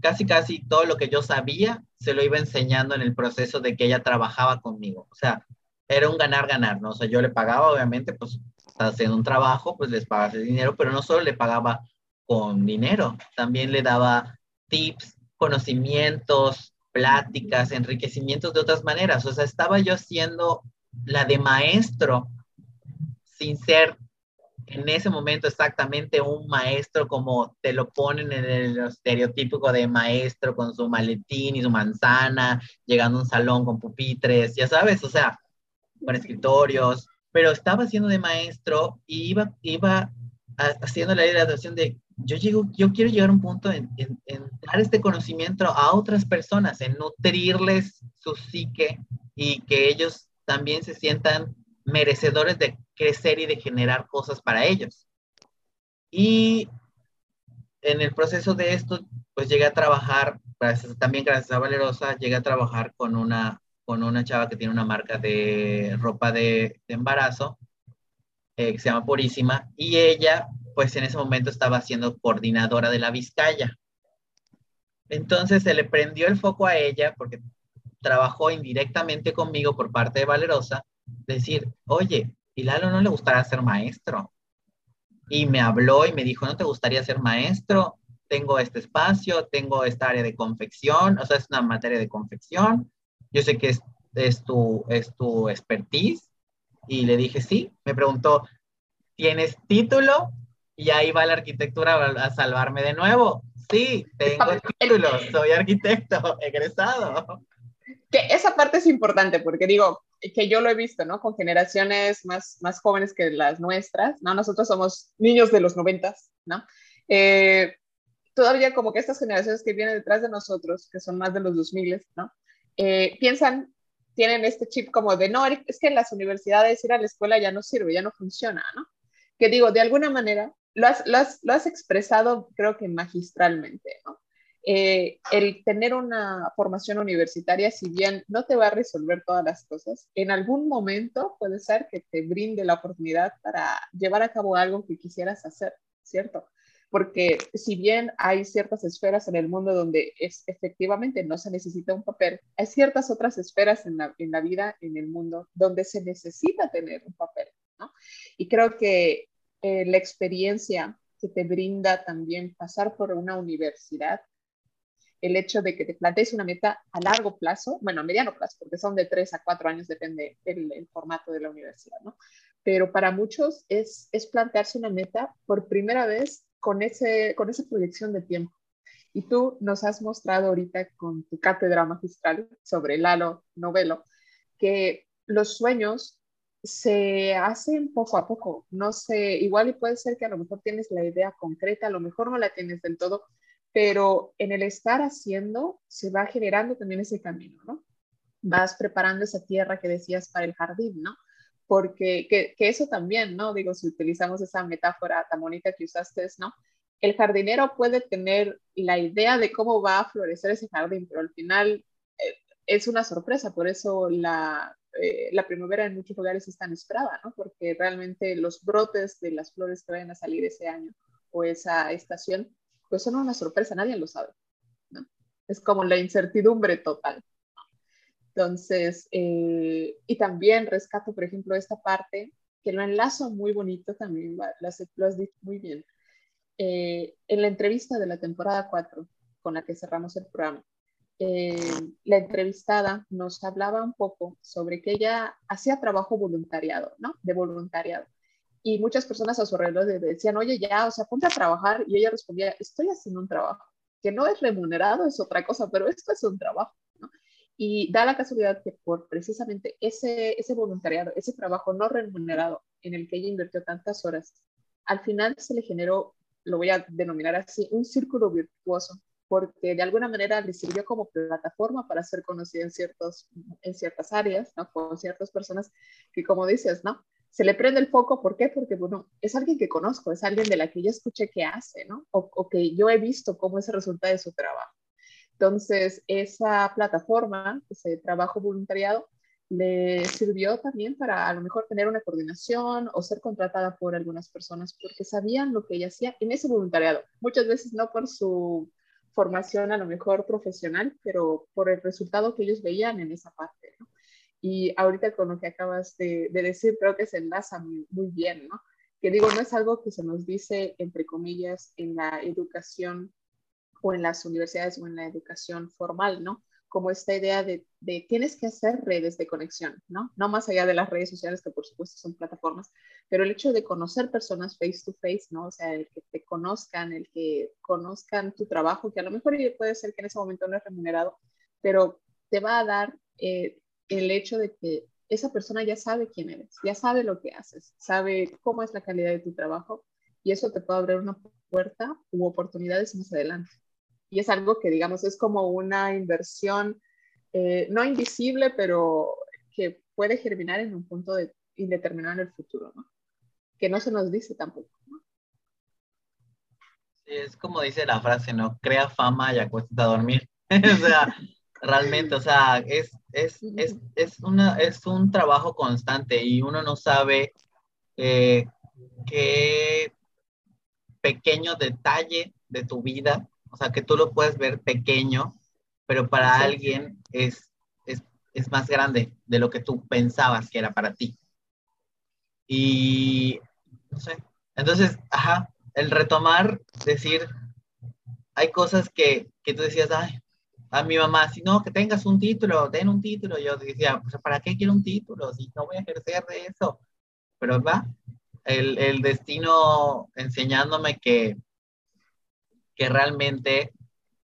casi, casi todo lo que yo sabía, se lo iba enseñando en el proceso de que ella trabajaba conmigo. O sea, era un ganar-ganar, ¿no? O sea, yo le pagaba, obviamente, pues, haciendo un trabajo, pues les pagaba ese dinero, pero no solo le pagaba con dinero, también le daba tips, conocimientos, pláticas, enriquecimientos de otras maneras. O sea, estaba yo siendo la de maestro sin ser en ese momento exactamente un maestro como te lo ponen en el estereotípico de maestro con su maletín y su manzana, llegando a un salón con pupitres, ya sabes, o sea, con escritorios, pero estaba siendo de maestro y iba, iba haciendo la graduación de yo, llego, yo quiero llegar a un punto en, dar este conocimiento a otras personas, en nutrirles su psique y que ellos también se sientan merecedores de crecer y de generar cosas para ellos. Y en el proceso de esto, pues llegué a trabajar, también gracias a Valerosa, llegué a trabajar con una, con una chava que tiene una marca de ropa de, embarazo, eh, que se llama Purísima, y ella pues en ese momento estaba siendo coordinadora de la Vizcaya. Entonces se le prendió el foco a ella porque trabajó indirectamente conmigo por parte de Valerosa, decir, oye, ¿y Lalo no le gustaría ser maestro? Y me habló y me dijo, ¿no te gustaría ser maestro? Tengo este espacio, tengo esta área de confección, o sea, es una materia de confección. Yo sé que es, es, tu, es tu expertise. Y le dije, sí. Me preguntó, ¿tienes título? Y ahí va la arquitectura a salvarme de nuevo. Sí, tengo título, soy arquitecto [LAUGHS] egresado. Que esa parte es importante porque digo, que yo lo he visto, ¿no? Con generaciones más, más jóvenes que las nuestras, ¿no? Nosotros somos niños de los noventas, ¿no? Eh, todavía como que estas generaciones que vienen detrás de nosotros, que son más de los 2000, ¿no? Eh, piensan, tienen este chip como de, no, es que en las universidades ir a la escuela ya no sirve, ya no funciona, ¿no? Que digo, de alguna manera, lo has, expresado creo que magistralmente, ¿no? Eh, el tener una formación universitaria, si bien no te va a resolver todas las cosas, en algún momento puede ser que te brinde la oportunidad para llevar a cabo algo que quisieras hacer, ¿cierto? Porque si bien hay ciertas esferas en el mundo donde es, efectivamente no se necesita un papel, hay ciertas otras esferas en la, en la vida, en el mundo, donde se necesita tener un papel, ¿no? Y creo que eh, la experiencia que te brinda también pasar por una universidad el hecho de que te plantees una meta a largo plazo, bueno, a mediano plazo, porque son de tres a cuatro años, depende del formato de la universidad, ¿no? Pero para muchos es, es plantearse una meta por primera vez con, ese, con esa proyección de tiempo. Y tú nos has mostrado ahorita con tu cátedra magistral sobre Lalo Novelo que los sueños se hacen poco a poco. No sé, igual y puede ser que a lo mejor tienes la idea concreta, a lo mejor no la tienes del todo, pero en el estar haciendo se va generando también ese camino, ¿no? Vas preparando esa tierra que decías para el jardín, ¿no? Porque que, eso también, ¿no? Digo, si utilizamos esa metáfora tan bonita que usaste, ¿no? El jardinero puede tener la idea de cómo va a florecer ese jardín, pero al final eh, es una sorpresa, por eso la, eh, la primavera en muchos lugares es tan esperada, ¿no? Porque realmente los brotes de las flores que vayan a salir ese año o esa estación pues son una sorpresa, nadie lo sabe. ¿no? Es como la incertidumbre total. Entonces, eh, y también rescato, por ejemplo, esta parte que lo enlazo muy bonito también, lo has, dicho muy bien. Eh, en la entrevista de la temporada 4, con la que cerramos el programa, eh, la entrevistada nos hablaba un poco sobre que ella hacía trabajo voluntariado, ¿no? De voluntariado y muchas personas a su alrededor le decían, oye, ya, o sea, ponte a trabajar. Y ella respondía, estoy haciendo un trabajo, que no es remunerado, es otra cosa, pero esto es un trabajo. Y da la casualidad que por precisamente ese, ese voluntariado, ese trabajo no remunerado en el que ella invirtió tantas horas, al final se le generó, lo voy a denominar así, un círculo virtuoso, porque de alguna manera le sirvió como plataforma para ser conocida en, ciertos, en ciertas áreas, con ciertas personas que, como dices, ¿no? Se le prende el foco, ¿por qué? Porque, bueno, es alguien que conozco, es alguien de la que yo escuché que hace, ¿no? O, que yo he visto cómo es el resultado de su trabajo. Entonces, esa plataforma, ese trabajo voluntariado, le sirvió también para a lo mejor tener una coordinación o ser contratada por algunas personas porque sabían lo que ella hacía en ese voluntariado. Muchas veces no por su formación a lo mejor profesional, pero por el resultado que ellos veían en esa parte. ¿no? Y ahorita con lo que acabas de, decir, creo que se enlaza muy, bien, ¿no? Que digo, no es algo que se nos dice, entre comillas, en la educación o en las universidades o en la educación formal, ¿no? Como esta idea de, de tienes que hacer redes de conexión, ¿no? No más allá de las redes sociales, que por supuesto son plataformas, pero el hecho de conocer personas face to face, ¿no? O sea, el que te conozcan, el que conozcan tu trabajo, que a lo mejor puede ser que en ese momento no es remunerado, pero te va a dar eh, el hecho de que esa persona ya sabe quién eres, ya sabe lo que haces, sabe cómo es la calidad de tu trabajo y eso te puede abrir una puerta u oportunidades más adelante. Y es algo que, digamos, es como una inversión eh, no invisible, pero que puede germinar en un punto de, indeterminado en el futuro, ¿no? Que no se nos dice tampoco, ¿no? Sí, es como dice la frase, ¿no? Crea fama y acuéstate a dormir. [LAUGHS] o sea, realmente, o sea, es, es, es, es, una, es un trabajo constante y uno no sabe eh, qué pequeño detalle de tu vida, o sea, que tú lo puedes ver pequeño, pero para alguien es, es, es más grande de lo que tú pensabas que era para ti. Y, no sé, entonces, ajá, el retomar, decir, hay cosas que, que tú decías, ay, a mi mamá, si no, que tengas un título, ten un título. Yo decía, pues, ¿para qué quiero un título si no voy a ejercer de eso? Pero va, el, el destino enseñándome que, que realmente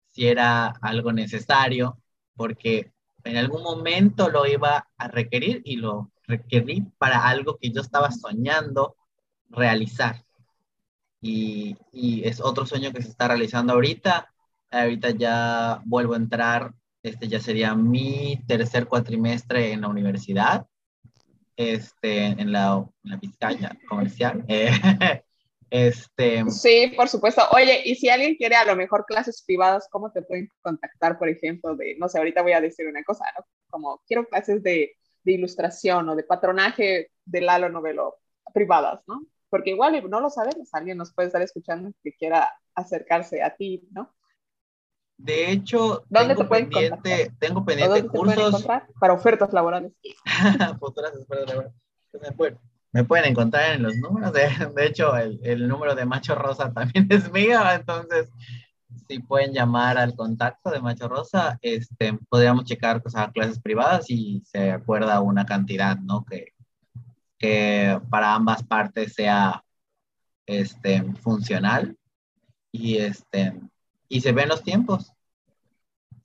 si era algo necesario, porque en algún momento lo iba a requerir y lo requerí para algo que yo estaba soñando realizar. Y, y es otro sueño que se está realizando ahorita ahorita ya vuelvo a entrar, este ya sería mi tercer cuatrimestre en la universidad, este, en la, en la Vizcaya comercial. [LAUGHS] Este... Sí, por supuesto. Oye, y si alguien quiere a lo mejor clases privadas, ¿cómo te pueden contactar, por ejemplo, de, no sé, ahorita voy a decir una cosa, ¿no? Como quiero clases de, de ilustración o de patronaje de Lalo Novelo privadas, ¿no? Porque igual no lo sabemos, alguien nos puede estar escuchando que quiera acercarse a ti, ¿no? De hecho, ¿Dónde tengo, te pendiente, tengo pendiente cursos para ofertas laborales. [LAUGHS] Futuras ofertas laborales. Pues me pueden encontrar en los números. De, de hecho, el, el, número de Macho Rosa [LAUGHS] también es mío. Entonces, si pueden llamar al contacto de Macho Rosa, este, podríamos checar cosas, clases privadas y se acuerda una cantidad, ¿no? Que, que para ambas partes sea este, funcional y, este, y se ven los tiempos.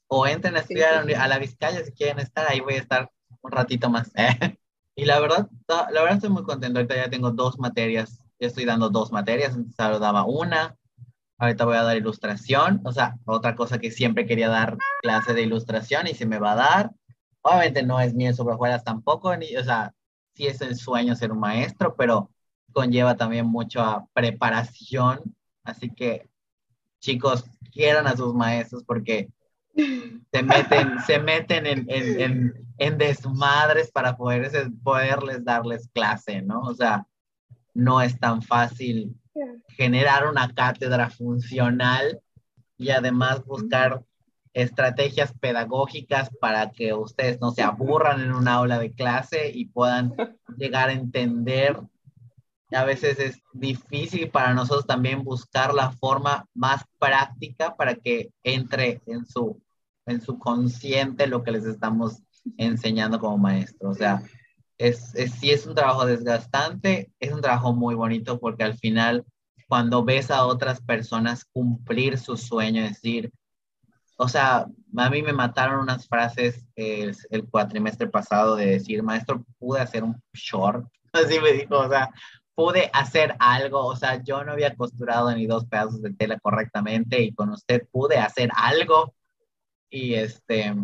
O entren a estudiar a la Vizcaya si quieren estar, ahí voy a estar un ratito más. [LAUGHS] Y la verdad, la verdad estoy muy contento. Ahorita ya tengo dos materias. Ya estoy dando dos materias. Antes solo daba una. Ahorita voy a dar ilustración. O sea, otra cosa que siempre quería dar clase de ilustración y se me va a dar. Obviamente no es miel sobre hojuelas tampoco. Ni, o sea, sí es el sueño ser un maestro, pero conlleva también mucha preparación. Así que, chicos, quieran a sus maestros porque se meten, se meten en, en, en, desmadres para poder, poderles darles clase, ¿no? O sea, no es tan fácil generar una cátedra funcional y además buscar estrategias pedagógicas para que ustedes no se aburran en un aula de clase y puedan llegar a entender. A veces es difícil para nosotros también buscar la forma más práctica para que entre en su, en su consciente lo que les estamos enseñando como maestros. O sea, es, es, sí es un trabajo desgastante, es un trabajo muy bonito porque al final cuando ves a otras personas cumplir su sueño, es decir, o sea, a mí me mataron unas frases el, el cuatrimestre pasado de decir, maestro, pude hacer un short, [LAUGHS] así me dijo, o sea, pude hacer algo, o sea, yo no había costurado ni dos pedazos de tela correctamente y con usted pude hacer algo y este,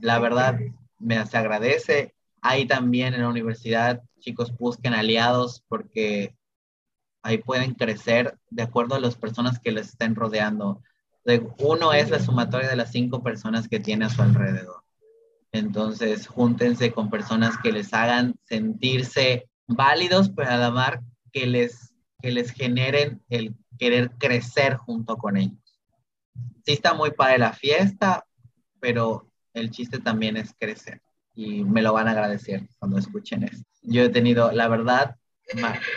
la verdad, me se agradece. Ahí también en la universidad, chicos, busquen aliados porque ahí pueden crecer de acuerdo a las personas que les estén rodeando. Uno es la sumatoria de las cinco personas que tiene a su alrededor. Entonces, júntense con personas que les hagan sentirse válidos, pero además que les, que les generen el querer crecer junto con ellos. Sí está muy para la fiesta, pero el chiste también es crecer y me lo van a agradecer cuando escuchen esto. Yo he tenido, la verdad,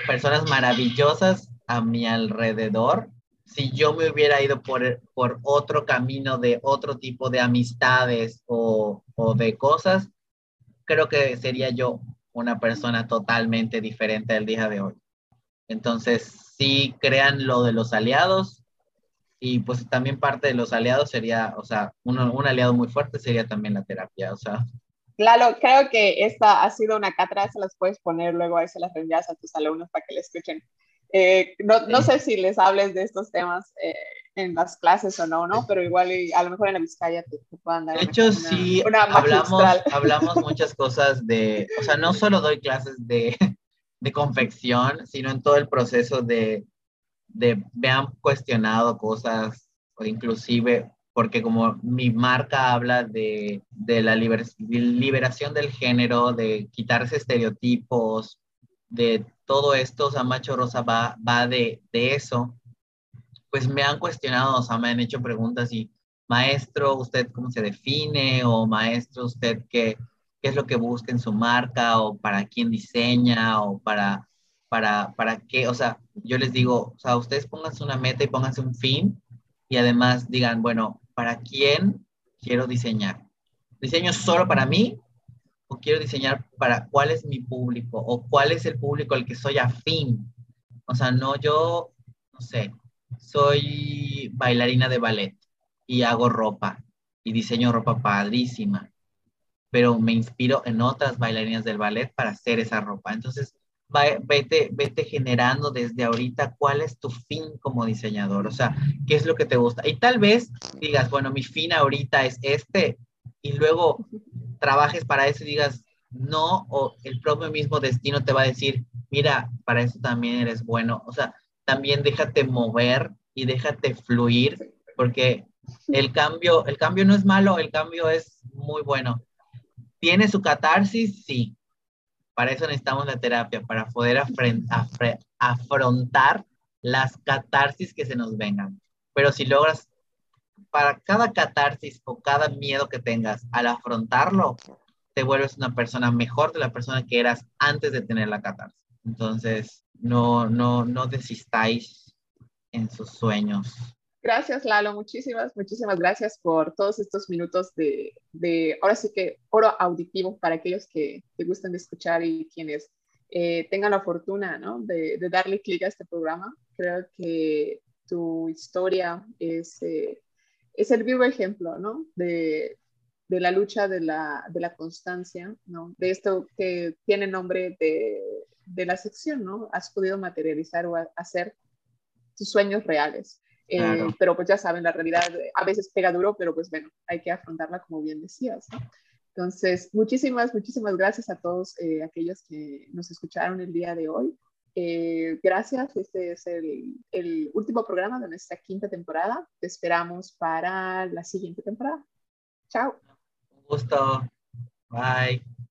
personas maravillosas a mi alrededor. Si yo me hubiera ido por, por otro camino de otro tipo de amistades o, o de cosas, creo que sería yo una persona totalmente diferente al día de hoy. Entonces, sí crean lo de los aliados, y pues también parte de los aliados sería, o sea, un, un aliado muy fuerte sería también la terapia, o sea. Claro, creo que esta ha sido una cátedra, se las puedes poner luego, ahí se las reenvías a tus alumnos para que le escuchen. Eh, no, no, sé si les hables de estos temas eh, en las clases o no, ¿no? Pero igual a lo mejor en la Vizcaya te, puedan dar. De hecho, sí, hablamos, hablamos [LAUGHS] muchas cosas de, o sea, no solo doy clases de, de confección, sino en todo el proceso de, de, me han cuestionado cosas, o inclusive porque como mi marca habla de, de la liberación del género, de quitarse estereotipos, de todo esto, o sea, Macho Rosa va, va de, de eso, pues me han cuestionado, o sea, me han hecho preguntas y, maestro, ¿usted cómo se define? O maestro, ¿usted qué, qué es lo que busca en su marca? ¿O para quién diseña? ¿O para para, para qué, o sea, yo les digo, o sea, ustedes pónganse una meta y pónganse un fin y además digan, bueno, ¿para quién quiero diseñar? ¿Diseño solo para mí o quiero diseñar para cuál es mi público o cuál es el público al que soy afín? O sea, no yo, no sé, soy bailarina de ballet y hago ropa y diseño ropa padrísima, pero me inspiro en otras bailarinas del ballet para hacer esa ropa. Entonces, vete, vete generando desde ahorita cuál es tu fin como diseñador, o sea, qué es lo que te gusta. Y tal vez digas, bueno, mi fin ahorita es este, y luego trabajes para eso y digas, no, o el propio mismo destino te va a decir, mira, para eso también eres bueno. O sea, también déjate mover y déjate fluir, porque el cambio, el cambio no es malo, el cambio es muy bueno. ¿Tiene su catarsis? Sí. Para eso necesitamos la terapia, para poder afrontar las catarsis que se nos vengan. Pero si logras, para cada catarsis o cada miedo que tengas, al afrontarlo, te vuelves una persona mejor de la persona que eras antes de tener la catarsis. Entonces, no, no, no desistáis en sus sueños. Gracias, Lalo. Muchísimas, muchísimas gracias por todos estos minutos de, ahora sí que oro auditivo para aquellos que te gustan de escuchar y quienes eh, tengan la fortuna ¿no? de, darle clic a este programa. Creo que tu historia es, eh, es el vivo ejemplo ¿no? de, la lucha de la, de la constancia, ¿no? de esto que tiene nombre de, de la sección, ¿no? Has podido materializar o hacer tus sueños reales. Eh, pero pues ya saben, la realidad a veces pega duro, pero pues bueno, hay que afrontarla como bien decías. ¿no? Entonces, muchísimas, muchísimas gracias a todos eh, aquellos que nos escucharon el día de hoy. Eh, gracias, este es el, el último programa de nuestra quinta temporada. Te esperamos para la siguiente temporada. Chao. Un gusto. Bye.